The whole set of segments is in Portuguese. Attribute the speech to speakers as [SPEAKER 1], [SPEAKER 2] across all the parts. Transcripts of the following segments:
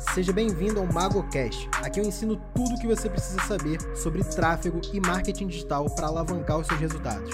[SPEAKER 1] Seja bem-vindo ao MagoCast. Aqui eu ensino tudo o que você precisa saber sobre tráfego e marketing digital para alavancar os seus resultados.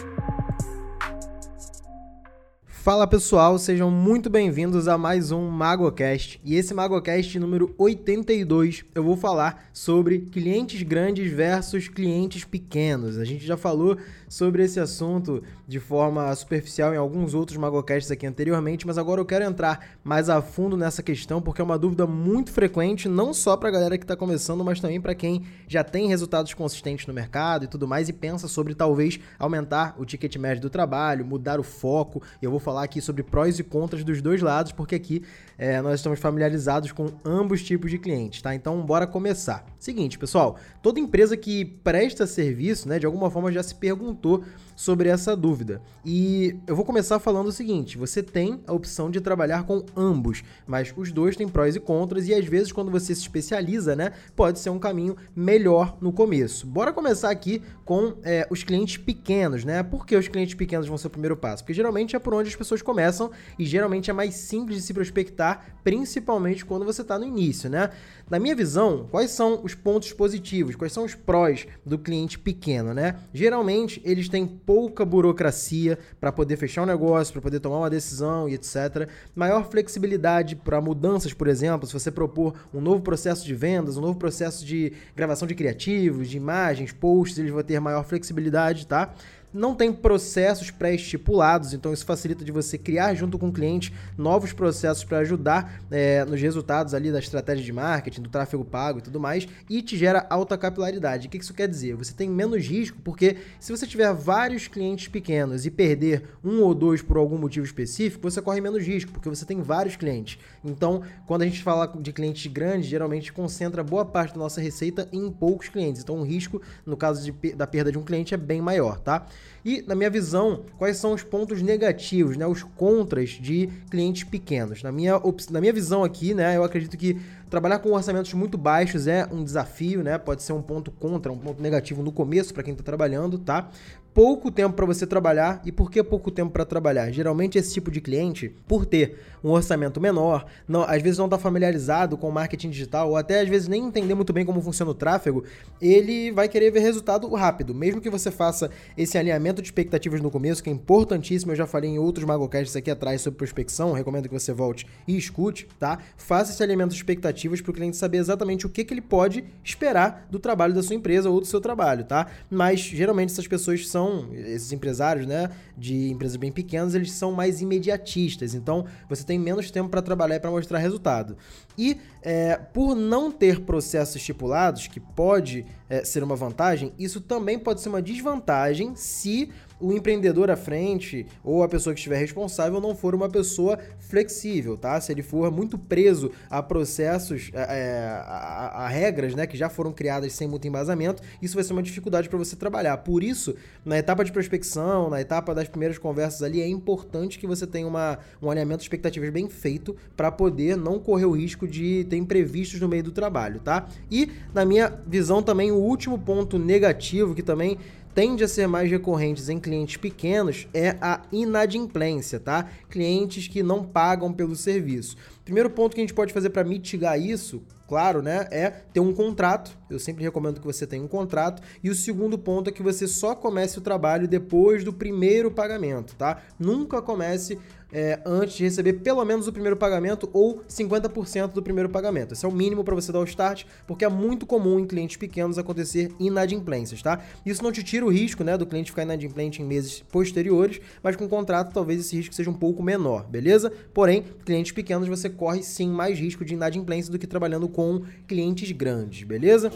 [SPEAKER 1] Fala pessoal, sejam muito bem-vindos a mais um MagoCast. E esse MagoCast número 82 eu vou falar sobre clientes grandes versus clientes pequenos. A gente já falou sobre esse assunto de forma superficial em alguns outros Magocasts aqui anteriormente, mas agora eu quero entrar mais a fundo nessa questão porque é uma dúvida muito frequente, não só para a galera que está começando, mas também para quem já tem resultados consistentes no mercado e tudo mais e pensa sobre talvez aumentar o ticket médio do trabalho, mudar o foco. Eu vou falar aqui sobre prós e contras dos dois lados, porque aqui é, nós estamos familiarizados com ambos tipos de clientes, tá? Então, bora começar. Seguinte, pessoal, toda empresa que presta serviço, né, de alguma forma já se perguntou sobre essa dúvida. E eu vou começar falando o seguinte: você tem a opção de trabalhar com ambos, mas os dois têm prós e contras, e às vezes, quando você se especializa, né, pode ser um caminho melhor no começo. Bora começar aqui com é, os clientes pequenos, né? Por que os clientes pequenos vão ser o primeiro passo? Porque geralmente é por onde as pessoas começam e geralmente é mais simples de se prospectar, principalmente quando você está no início, né? Na minha visão, quais são os pontos positivos, quais são os prós do cliente pequeno, né? Geralmente eles têm pouca burocracia para poder fechar um negócio, para poder tomar uma decisão e etc. Maior flexibilidade para mudanças, por exemplo, se você propor um novo processo de vendas, um novo processo de gravação de criativos, de imagens, posts, eles vão ter maior flexibilidade, tá? Não tem processos pré-estipulados, então isso facilita de você criar junto com o cliente novos processos para ajudar é, nos resultados ali da estratégia de marketing, do tráfego pago e tudo mais, e te gera alta capilaridade. O que isso quer dizer? Você tem menos risco, porque se você tiver vários clientes pequenos e perder um ou dois por algum motivo específico, você corre menos risco, porque você tem vários clientes. Então, quando a gente fala de clientes grandes, geralmente concentra boa parte da nossa receita em poucos clientes. Então, o risco, no caso de, da perda de um cliente, é bem maior, tá? E, na minha visão, quais são os pontos negativos, né, os contras de clientes pequenos? Na minha, na minha visão aqui, né, eu acredito que trabalhar com orçamentos muito baixos é um desafio, né? Pode ser um ponto contra, um ponto negativo no começo para quem está trabalhando, tá? Pouco tempo para você trabalhar. E por que pouco tempo para trabalhar? Geralmente esse tipo de cliente, por ter um orçamento menor, não, às vezes não está familiarizado com o marketing digital, ou até às vezes nem entender muito bem como funciona o tráfego, ele vai querer ver resultado rápido. Mesmo que você faça esse alinhamento de expectativas no começo, que é importantíssimo, eu já falei em outros Magocasts aqui atrás sobre prospecção, recomendo que você volte e escute, tá? Faça esse alinhamento de expectativas para o cliente saber exatamente o que, que ele pode esperar do trabalho da sua empresa ou do seu trabalho, tá? Mas geralmente essas pessoas são são, esses empresários, né, de empresas bem pequenas, eles são mais imediatistas. Então, você tem menos tempo para trabalhar e para mostrar resultado. E é, por não ter processos estipulados, que pode é, ser uma vantagem, isso também pode ser uma desvantagem se o empreendedor à frente ou a pessoa que estiver responsável não for uma pessoa flexível, tá? Se ele for muito preso a processos, é, a, a, regras, né, que já foram criadas sem muito embasamento, isso vai ser uma dificuldade para você trabalhar. Por isso, na etapa de prospecção, na etapa das primeiras conversas ali, é importante que você tenha uma, um alinhamento de expectativas bem feito para poder não correr o risco de ter imprevistos no meio do trabalho, tá? E, na minha visão, também o último ponto negativo que também tende a ser mais recorrentes em clientes pequenos é a inadimplência, tá? Clientes que não pagam pelo serviço. Primeiro ponto que a gente pode fazer para mitigar isso, claro, né, é ter um contrato. Eu sempre recomendo que você tenha um contrato. E o segundo ponto é que você só comece o trabalho depois do primeiro pagamento, tá? Nunca comece é, antes de receber pelo menos o primeiro pagamento ou 50% do primeiro pagamento. Esse é o mínimo para você dar o start, porque é muito comum em clientes pequenos acontecer inadimplências, tá? Isso não te tira o risco, né, do cliente ficar inadimplente em meses posteriores, mas com contrato talvez esse risco seja um pouco menor, beleza? Porém, clientes pequenos você corre sim mais risco de inadimplência do que trabalhando com clientes grandes, beleza?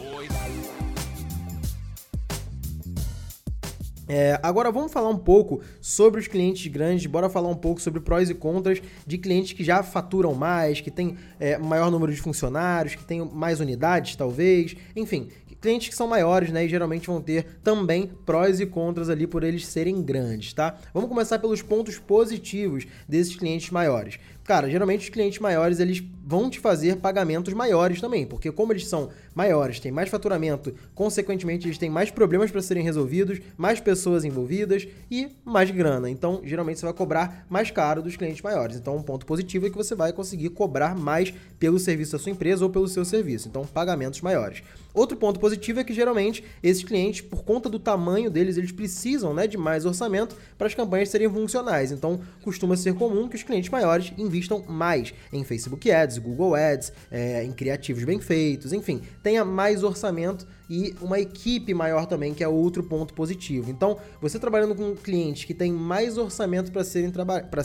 [SPEAKER 1] É, agora vamos falar um pouco sobre os clientes grandes, bora falar um pouco sobre prós e contras de clientes que já faturam mais, que tem é, maior número de funcionários, que tem mais unidades, talvez, enfim, clientes que são maiores, né, e geralmente vão ter também prós e contras ali por eles serem grandes, tá? Vamos começar pelos pontos positivos desses clientes maiores. Cara, geralmente os clientes maiores eles vão te fazer pagamentos maiores também, porque como eles são maiores, têm mais faturamento, consequentemente eles têm mais problemas para serem resolvidos, mais pessoas envolvidas e mais grana. Então, geralmente você vai cobrar mais caro dos clientes maiores. Então, um ponto positivo é que você vai conseguir cobrar mais pelo serviço da sua empresa ou pelo seu serviço. Então, pagamentos maiores. Outro ponto positivo é que geralmente esses clientes, por conta do tamanho deles, eles precisam né, de mais orçamento para as campanhas serem funcionais. Então, costuma ser comum que os clientes maiores invistam mais em Facebook Ads, Google Ads, é, em criativos bem feitos, enfim, tenha mais orçamento e uma equipe maior também, que é outro ponto positivo. Então, você trabalhando com um cliente que tem mais orçamento para ser,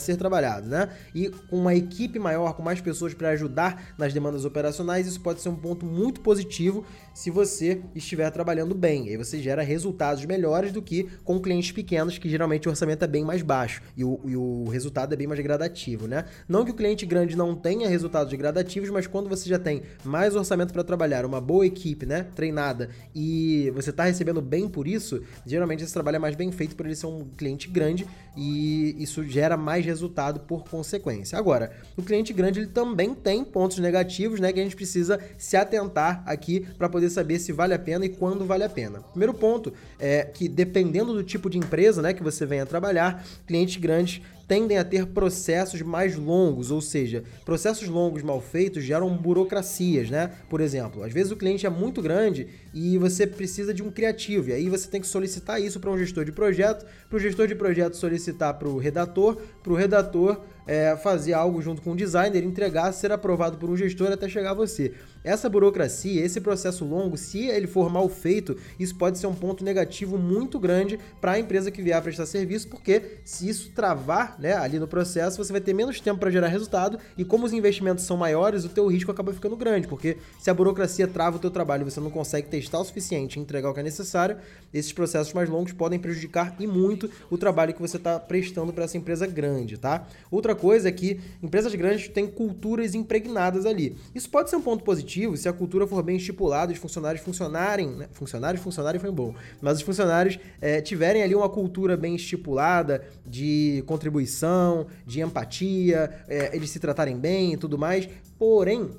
[SPEAKER 1] ser trabalhado, né? E com uma equipe maior, com mais pessoas para ajudar nas demandas operacionais, isso pode ser um ponto muito positivo se você estiver trabalhando bem. E aí você gera resultados melhores do que com clientes pequenos, que geralmente o orçamento é bem mais baixo e o, e o resultado é bem mais gradativo, né? Não que o cliente grande não tenha resultados gradativos, mas quando você já tem mais orçamento para trabalhar, uma boa equipe, né, treinada e você está recebendo bem por isso, geralmente esse trabalho é mais bem feito por ele ser um cliente grande e isso gera mais resultado por consequência. Agora, o cliente grande ele também tem pontos negativos, né, que a gente precisa se atentar aqui para poder saber se vale a pena e quando vale a pena. Primeiro ponto é que dependendo do tipo de empresa, né, que você venha trabalhar, clientes grandes tendem a ter processos mais longos, ou seja, processos longos mal feitos geram burocracias, né? Por exemplo, às vezes o cliente é muito grande e você precisa de um criativo, e aí você tem que solicitar isso para um gestor de projeto, para o gestor de projeto solicitar para o redator, para o redator é, fazer algo junto com o designer, entregar, ser aprovado por um gestor até chegar a você. Essa burocracia, esse processo longo, se ele for mal feito, isso pode ser um ponto negativo muito grande para a empresa que vier a prestar serviço, porque se isso travar né, ali no processo, você vai ter menos tempo para gerar resultado e como os investimentos são maiores, o teu risco acaba ficando grande, porque se a burocracia trava o teu trabalho e você não consegue testar o suficiente e entregar o que é necessário, esses processos mais longos podem prejudicar e muito o trabalho que você está prestando para essa empresa grande, tá? Outra coisa é que empresas grandes têm culturas impregnadas ali. Isso pode ser um ponto positivo se a cultura for bem estipulada, os funcionários funcionarem, né? funcionários funcionarem foi bom, mas os funcionários é, tiverem ali uma cultura bem estipulada de contribuição, de empatia, é, eles se tratarem bem e tudo mais. Porém,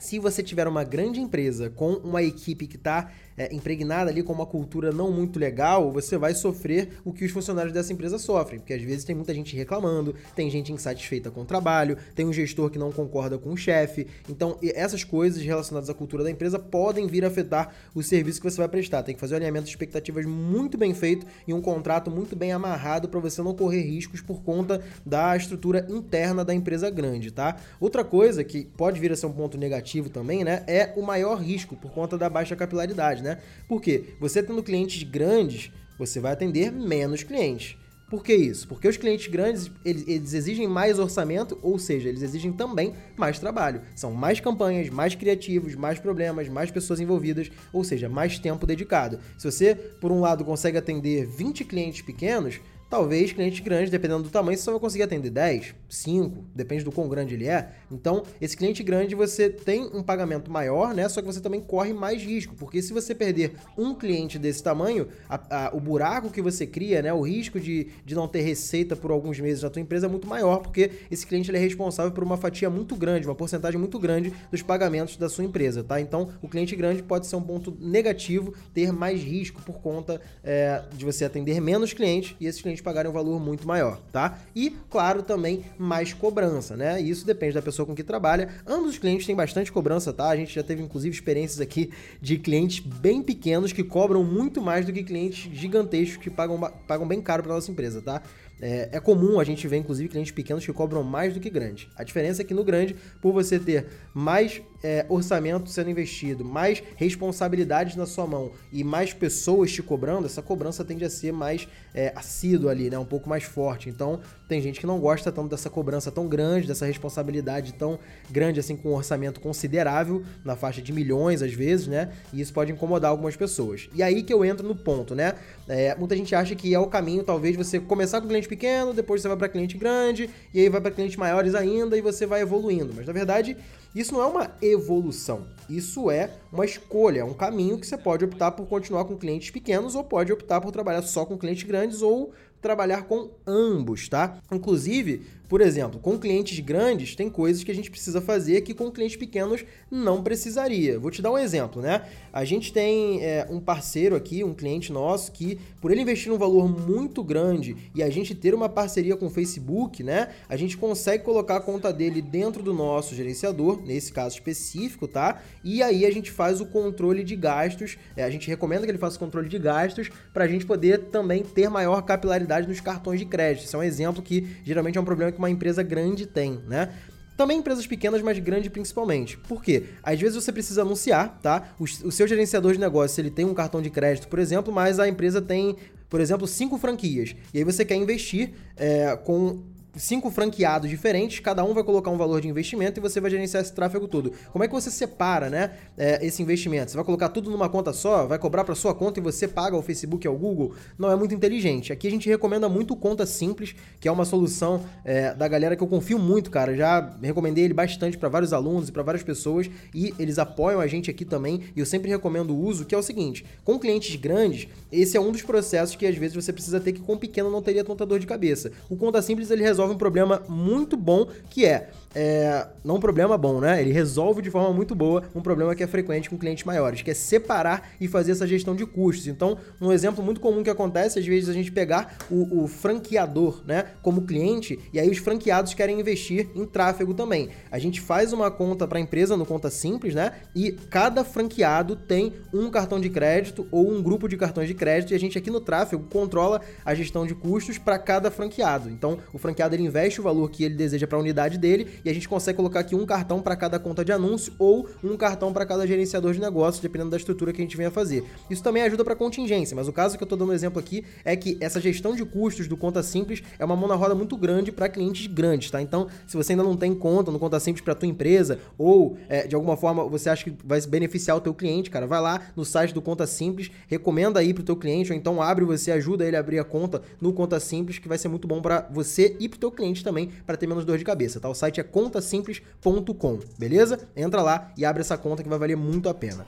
[SPEAKER 1] se você tiver uma grande empresa com uma equipe que está é, impregnada ali com uma cultura não muito legal, você vai sofrer o que os funcionários dessa empresa sofrem. Porque às vezes tem muita gente reclamando, tem gente insatisfeita com o trabalho, tem um gestor que não concorda com o chefe. Então, essas coisas relacionadas à cultura da empresa podem vir a afetar o serviço que você vai prestar. Tem que fazer um alinhamento de expectativas muito bem feito e um contrato muito bem amarrado para você não correr riscos por conta da estrutura interna da empresa grande, tá? Outra coisa que pode vir a ser um ponto negativo também, né, é o maior risco por conta da baixa capilaridade, né? Né? Porque você tendo clientes grandes, você vai atender menos clientes. Por que isso? Porque os clientes grandes, eles, eles, exigem mais orçamento, ou seja, eles exigem também mais trabalho. São mais campanhas, mais criativos, mais problemas, mais pessoas envolvidas, ou seja, mais tempo dedicado. Se você, por um lado, consegue atender 20 clientes pequenos, Talvez clientes grandes, dependendo do tamanho, você só vai conseguir atender 10, 5, depende do quão grande ele é. Então, esse cliente grande você tem um pagamento maior, né? Só que você também corre mais risco, porque se você perder um cliente desse tamanho, a, a, o buraco que você cria, né? O risco de, de não ter receita por alguns meses na tua empresa é muito maior, porque esse cliente ele é responsável por uma fatia muito grande, uma porcentagem muito grande dos pagamentos da sua empresa, tá? Então, o cliente grande pode ser um ponto negativo, ter mais risco por conta é, de você atender menos clientes e esses clientes clientes pagarem um valor muito maior, tá? E, claro, também mais cobrança, né? Isso depende da pessoa com que trabalha. Ambos os clientes têm bastante cobrança, tá? A gente já teve, inclusive, experiências aqui de clientes bem pequenos que cobram muito mais do que clientes gigantescos que pagam, pagam bem caro para nossa empresa, tá? É, é, comum a gente ver, inclusive, clientes pequenos que cobram mais do que grandes. A diferença é que no grande, por você ter mais é, orçamento sendo investido, mais responsabilidades na sua mão e mais pessoas te cobrando, essa cobrança tende a ser mais é, assídua ali, né? Um pouco mais forte. Então, tem gente que não gosta tanto dessa cobrança tão grande, dessa responsabilidade tão grande, assim, com um orçamento considerável, na faixa de milhões às vezes, né? E isso pode incomodar algumas pessoas. E aí que eu entro no ponto, né? É, muita gente acha que é o caminho, talvez, você começar com cliente pequeno, depois você vai para cliente grande, e aí vai para clientes maiores ainda, e você vai evoluindo. Mas na verdade, isso não é uma evolução, isso é uma escolha, um caminho que você pode optar por continuar com clientes pequenos ou pode optar por trabalhar só com clientes grandes ou trabalhar com ambos, tá? Inclusive, Por exemplo, com clientes grandes, tem coisas que a gente precisa fazer que com clientes pequenos não precisaria. Vou te dar um exemplo, né? A gente tem é, um parceiro aqui, um cliente nosso, que por ele investir um valor muito grande e a gente ter uma parceria com o Facebook, né? A gente consegue colocar a conta dele dentro do nosso gerenciador, nesse caso específico, tá? E aí a gente faz o controle de gastos. É, a gente recomenda que ele faça o controle de gastos para a gente poder também ter maior capilaridade nos cartões de crédito. Isso é um exemplo que geralmente é um problema que uma empresa grande tem, né? Também empresas pequenas, mas grandes principalmente. Por quê? Às vezes você precisa anunciar, tá? O, o seu gerenciador de negócio, ele tem um cartão de crédito, por exemplo, mas a empresa tem, por exemplo, cinco franquias. E aí você quer investir é, com cinco franqueados diferentes, cada um vai colocar um valor de investimento e você vai gerenciar esse tráfego todo. Como é que você separa, né, é, esse investimento? Você vai colocar tudo numa conta só? Vai cobrar para sua conta e você paga ao Facebook ao Google? Não é muito inteligente. Aqui a gente recomenda muito conta simples, que é uma solução é, da galera que eu confio muito, cara. Já recomendei ele bastante para vários alunos e para várias pessoas e eles apoiam a gente aqui também. E eu sempre recomendo o uso, que é o seguinte: com clientes grandes, esse é um dos processos que às vezes você precisa ter que com pequeno não teria tanta dor de cabeça. O conta simples ele resolve resolve um problema muito bom que é é, não um problema bom, né? Ele resolve de forma muito boa um problema que é frequente com clientes maiores, que é separar e fazer essa gestão de custos. Então, um exemplo muito comum que acontece, às vezes a gente pegar o, o franqueador, né, como cliente, e aí os franqueados querem investir em tráfego também. A gente faz uma conta para a empresa no conta simples, né? E cada franqueado tem um cartão de crédito ou um grupo de cartões de crédito, e a gente aqui no tráfego controla a gestão de custos para cada franqueado. Então, o franqueado ele investe o valor que ele deseja para a unidade dele e a gente consegue colocar aqui um cartão para cada conta de anúncio ou um cartão para cada gerenciador de negócios, dependendo da estrutura que a gente venha fazer. Isso também ajuda para contingência, mas o caso que eu estou dando exemplo aqui é que essa gestão de custos do conta simples é uma mão na roda muito grande para clientes grandes, tá? Então, se você ainda não tem conta no conta simples para tua empresa ou é, de alguma forma você acha que vai beneficiar o teu cliente, cara, vai lá no site do conta simples, recomenda aí pro teu cliente ou então abre você ajuda ele a abrir a conta no conta simples que vai ser muito bom para você e pro teu cliente também para ter menos dor de cabeça, tá? O site é contasimples.com, beleza? Entra lá e abre essa conta que vai valer muito a pena.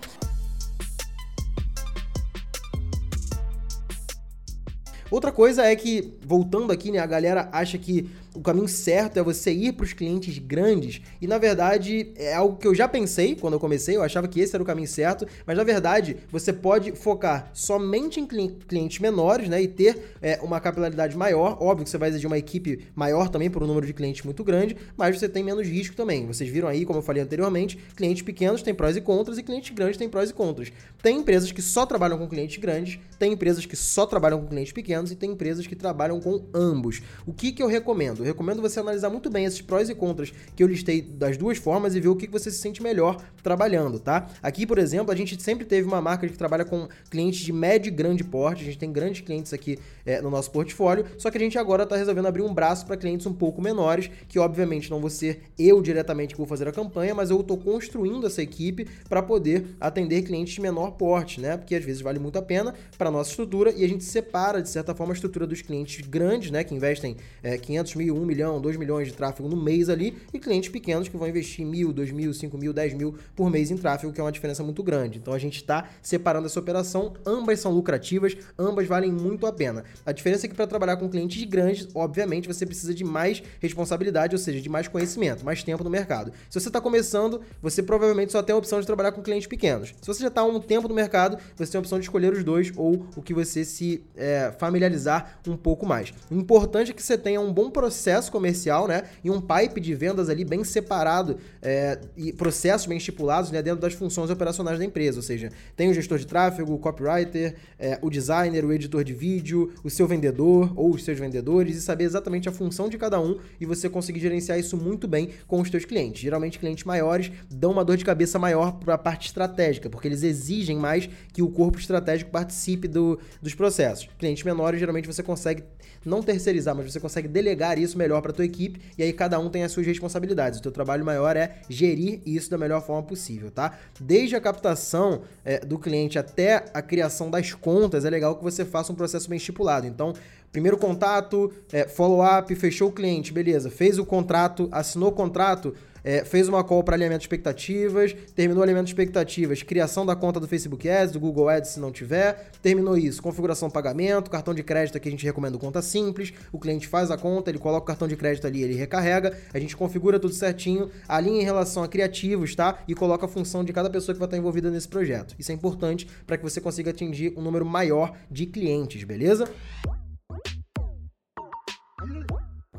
[SPEAKER 1] Outra coisa é que, voltando aqui, né, a galera acha que o caminho certo é você ir para os clientes grandes. E na verdade é algo que eu já pensei quando eu comecei, eu achava que esse era o caminho certo, mas na verdade você pode focar somente em clientes menores, né? E ter é, uma capilaridade maior. Óbvio que você vai exigir uma equipe maior também por um número de clientes muito grande, mas você tem menos risco também. Vocês viram aí, como eu falei anteriormente, clientes pequenos têm prós e contras e clientes grandes têm prós e contras. Tem empresas que só trabalham com clientes grandes, tem empresas que só trabalham com clientes pequenos e tem empresas que trabalham com ambos. O que, que eu recomendo? Eu recomendo você analisar muito bem esses prós e contras que eu listei das duas formas e ver o que você se sente melhor trabalhando, tá? Aqui, por exemplo, a gente sempre teve uma marca que trabalha com clientes de médio e grande porte, a gente tem grandes clientes aqui é, no nosso portfólio, só que a gente agora está resolvendo abrir um braço para clientes um pouco menores, que obviamente não vou ser eu diretamente que vou fazer a campanha, mas eu estou construindo essa equipe para poder atender clientes de menor porte, né? Porque às vezes vale muito a pena para nossa estrutura e a gente separa, de certa forma, a estrutura dos clientes grandes, né? Que investem é, 500 mil, 1 milhão, 2 milhões de tráfego no mês ali, e clientes pequenos que vão investir mil, 2 mil, 5 mil, 10 mil por mês em tráfego, que é uma diferença muito grande. Então a gente está separando essa operação, ambas são lucrativas, ambas valem muito a pena. A diferença é que para trabalhar com clientes grandes, obviamente, você precisa de mais responsabilidade, ou seja, de mais conhecimento, mais tempo no mercado. Se você está começando, você provavelmente só tem a opção de trabalhar com clientes pequenos. Se você já está há um tempo no mercado, você tem a opção de escolher os dois ou o que você se é, familiarizar um pouco mais. O importante é que você tenha um bom processo comercial, né? E um pipe de vendas ali bem separado é, e processos bem estipulados né, dentro das funções operacionais da empresa. Ou seja, tem o gestor de tráfego, o copywriter, é, o designer, o editor de vídeo, o seu vendedor ou os seus vendedores e saber exatamente a função de cada um e você conseguir gerenciar isso muito bem com os seus clientes. Geralmente, clientes maiores dão uma dor de cabeça maior para a parte estratégica, porque eles exigem mais que o corpo estratégico participe do, dos processos. Clientes menores, geralmente, você consegue não terceirizar, mas você consegue delegar isso melhor para tua equipe e aí cada um tem as suas responsabilidades. O teu trabalho maior é gerir isso da melhor forma possível, tá? Desde a captação é, do cliente até a criação das contas, é legal que você faça um processo bem estipulado. Então, primeiro contato, é, follow-up, fechou o cliente, beleza, fez o contrato, assinou o contrato, é, fez uma call para alinhamento de expectativas, terminou o alinhamento de expectativas, criação da conta do Facebook Ads, do Google Ads se não tiver, terminou isso, configuração pagamento, cartão de crédito aqui a gente recomenda conta simples, o cliente faz a conta, ele coloca o cartão de crédito ali, ele recarrega, a gente configura tudo certinho, alinha em relação a criativos, tá? E coloca a função de cada pessoa que vai estar envolvida nesse projeto. Isso é importante para que você consiga atingir um número maior de clientes, beleza?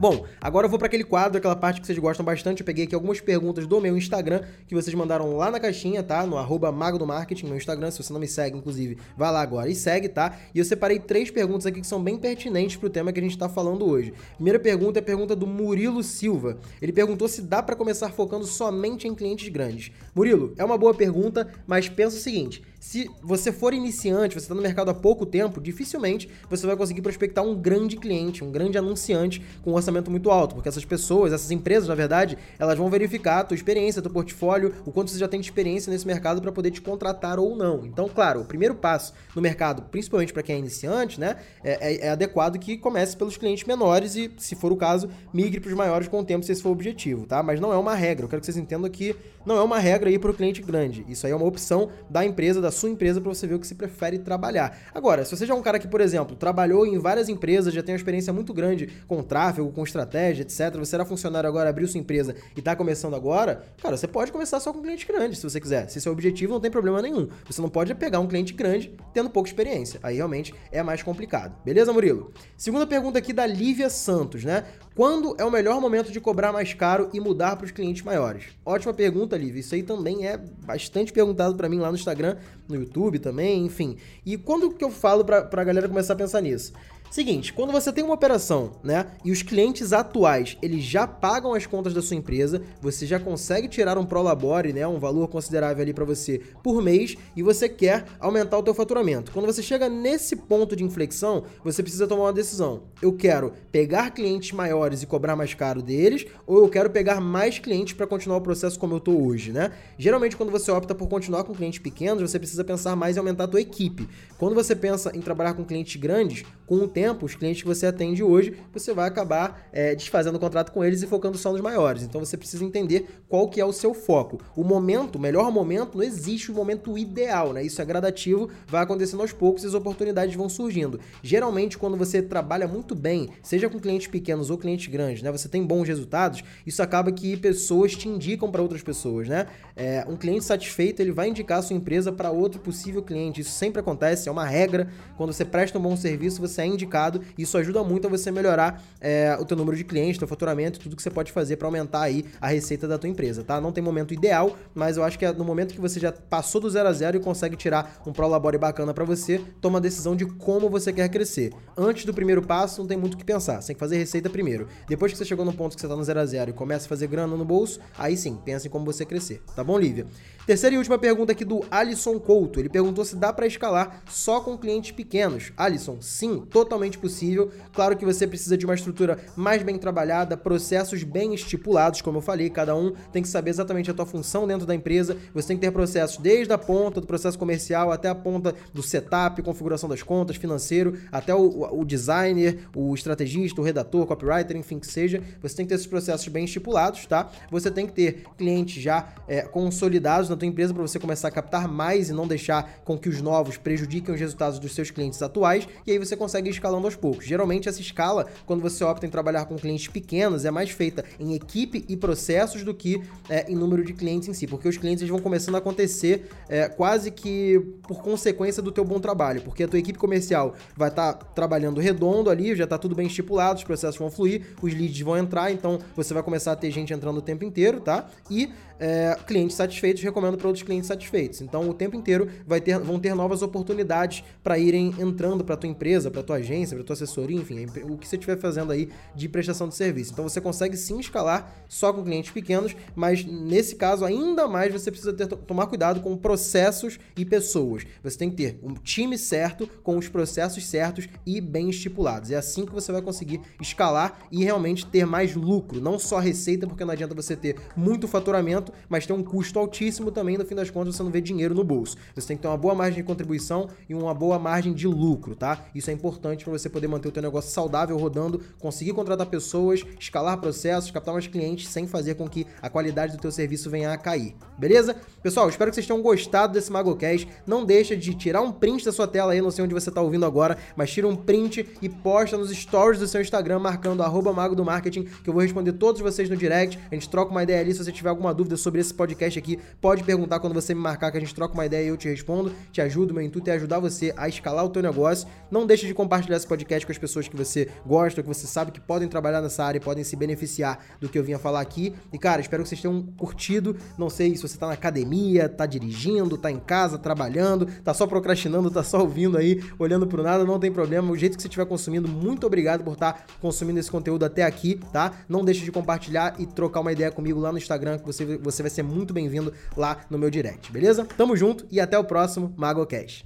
[SPEAKER 1] Bom, agora eu vou para aquele quadro, aquela parte que vocês gostam bastante. Eu peguei aqui algumas perguntas do meu Instagram que vocês mandaram lá na caixinha, tá? No arroba Mago do Marketing, meu Instagram. Se você não me segue, inclusive, vai lá agora e segue, tá? E eu separei três perguntas aqui que são bem pertinentes pro tema que a gente tá falando hoje. Primeira pergunta é a pergunta do Murilo Silva. Ele perguntou se dá para começar focando somente em clientes grandes. Murilo, é uma boa pergunta, mas pensa o seguinte: se você for iniciante, você está no mercado há pouco tempo, dificilmente você vai conseguir prospectar um grande cliente, um grande anunciante com um orçamento muito alto, porque essas pessoas, essas empresas, na verdade, elas vão verificar a tua experiência, teu portfólio, o quanto você já tem de experiência nesse mercado para poder te contratar ou não. Então, claro, o primeiro passo no mercado, principalmente para quem é iniciante, né, é, é, é, adequado que comece pelos clientes menores e, se for o caso, migre para os maiores com o tempo, se esse for o objetivo, tá? Mas não é uma regra. Eu quero que vocês entendam que não é uma regra ir para o cliente grande. Isso aí é uma opção da empresa, da sua empresa para você ver o que se prefere trabalhar. Agora, se você já é um cara que, por exemplo, trabalhou em várias empresas, já tem uma experiência muito grande com tráfego, com estratégia, etc. Você era funcionário agora, abriu sua empresa e está começando agora, cara, você pode começar só com cliente grande, se você quiser. Se esse é o objetivo, não tem problema nenhum. Você não pode pegar um cliente grande tendo pouca experiência. Aí realmente é mais complicado. Beleza, Murilo? Segunda pergunta aqui da Lívia Santos, né? Quando é o melhor momento de cobrar mais caro e mudar para os clientes maiores? Ótima pergunta, Lívia. Isso aí também é bastante perguntado para mim lá no Instagram, no YouTube também, enfim. E quando que eu falo para a galera começar a pensar nisso? Seguinte, quando você tem uma operação, né, e os clientes atuais, eles já pagam as contas da sua empresa, você já consegue tirar um prolabore, né, um valor considerável ali para você por mês, e você quer aumentar o teu faturamento. Quando você chega nesse ponto de inflexão, você precisa tomar uma decisão. Eu quero pegar clientes maiores e cobrar mais caro deles, ou eu quero pegar mais clientes para continuar o processo como eu tô hoje, né? Geralmente quando você opta por continuar com clientes pequenos, você precisa pensar mais em aumentar a tua equipe. Quando você pensa em trabalhar com clientes grandes, com o tempo tempo, os clientes que você atende hoje, você vai acabar é, desfazendo o contrato com eles e focando só nos maiores. Então você precisa entender qual que é o seu foco. O momento, o melhor momento, não existe o momento ideal, né? Isso é gradativo, vai acontecendo aos poucos e as oportunidades vão surgindo. Geralmente, quando você trabalha muito bem, seja com clientes pequenos ou clientes grandes, né? Você tem bons resultados, isso acaba que pessoas te indicam para outras pessoas, né? É, um cliente satisfeito, ele vai indicar a sua empresa para outro possível cliente. Isso sempre acontece, é uma regra. Quando você presta um bom serviço, você é indicado Isso ajuda muito a você melhorar é, o teu número de clientes, teu faturamento, tudo que você pode fazer para aumentar aí a receita da tua empresa, tá? Não tem momento ideal, mas eu acho que é no momento que você já passou do zero a zero e consegue tirar um prolabore bacana para você, toma a decisão de como você quer crescer. Antes do primeiro passo, não tem muito o que pensar. Você tem que fazer receita primeiro. Depois que você chegou no ponto que você tá no zero a zero e começa a fazer grana no bolso, aí sim, pensa em como você crescer. Tá bom, Lívia? Terceira e última pergunta aqui do Alisson Couto. Ele perguntou se dá para escalar só com clientes pequenos. Alisson, sim, totalmente possível. Claro que você precisa de uma estrutura mais bem trabalhada, processos bem estipulados, como eu falei, cada um tem que saber exatamente a tua função dentro da empresa. Você tem que ter processos desde a ponta do processo comercial até a ponta do setup, configuração das contas, financeiro, até o, o designer, o estrategista, o redator, copywriter, enfim que seja. Você tem que ter esses processos bem estipulados, tá? Você tem que ter clientes já é, consolidados na tua empresa para você começar a captar mais e não deixar com que os novos prejudiquem os resultados dos seus clientes atuais, e aí você consegue escalando aos poucos. Geralmente essa escala, quando você opta em trabalhar com clientes pequenos, é mais feita em equipe e processos do que é, em número de clientes em si, porque os clientes vão começando a acontecer é, quase que por consequência do teu bom trabalho, porque a tua equipe comercial vai estar tá trabalhando redondo ali, já está tudo bem estipulado, os processos vão fluir, os leads vão entrar, então você vai começar a ter gente entrando o tempo inteiro, tá? E é, clientes satisfeitos recomendo para outros clientes satisfeitos. Então, o tempo inteiro vai ter, vão ter novas oportunidades para irem entrando para tua empresa, para tua agência, para tua assessoria, enfim, o que você estiver fazendo aí de prestação de serviço. Então, você consegue sim escalar só com clientes pequenos, mas nesse caso, ainda mais você precisa ter, tomar cuidado com processos e pessoas. Você tem que ter um time certo, com os processos certos e bem estipulados. É assim que você vai conseguir escalar e realmente ter mais lucro, não só receita, porque não adianta você ter muito faturamento mas tem um custo altíssimo também, no fim das contas, você não vê dinheiro no bolso. Você tem que ter uma boa margem de contribuição e uma boa margem de lucro, tá? Isso é importante para você poder manter o teu negócio saudável rodando, conseguir contratar pessoas, escalar processos, captar mais clientes sem fazer com que a qualidade do teu serviço venha a cair. Beleza? Pessoal, espero que vocês tenham gostado desse MagoCast. Não deixa de tirar um print da sua tela aí, não sei onde você está ouvindo agora, mas tira um print e posta nos stories do seu Instagram marcando mago do marketing, que eu vou responder todos vocês no direct. A gente troca uma ideia ali. Se você tiver alguma dúvida sobre esse podcast aqui, pode perguntar quando você me marcar que a gente troca uma ideia e eu te respondo. Te ajudo, meu intuito é ajudar você a escalar o teu negócio. Não deixe de compartilhar esse podcast com as pessoas que você gosta, que você sabe que podem trabalhar nessa área e podem se beneficiar do que eu vinha falar aqui. E cara, espero que vocês tenham curtido. Não sei se você tá na academia, tá dirigindo, tá em casa, trabalhando, tá só procrastinando, tá só ouvindo aí, olhando pro nada, não tem problema. O jeito que você estiver consumindo, muito obrigado por estar tá consumindo esse conteúdo até aqui, tá? Não deixe de compartilhar e trocar uma ideia comigo lá no Instagram, que você, você vai ser muito bem-vindo lá no meu direct, beleza? Tamo junto e até o próximo MagoCast.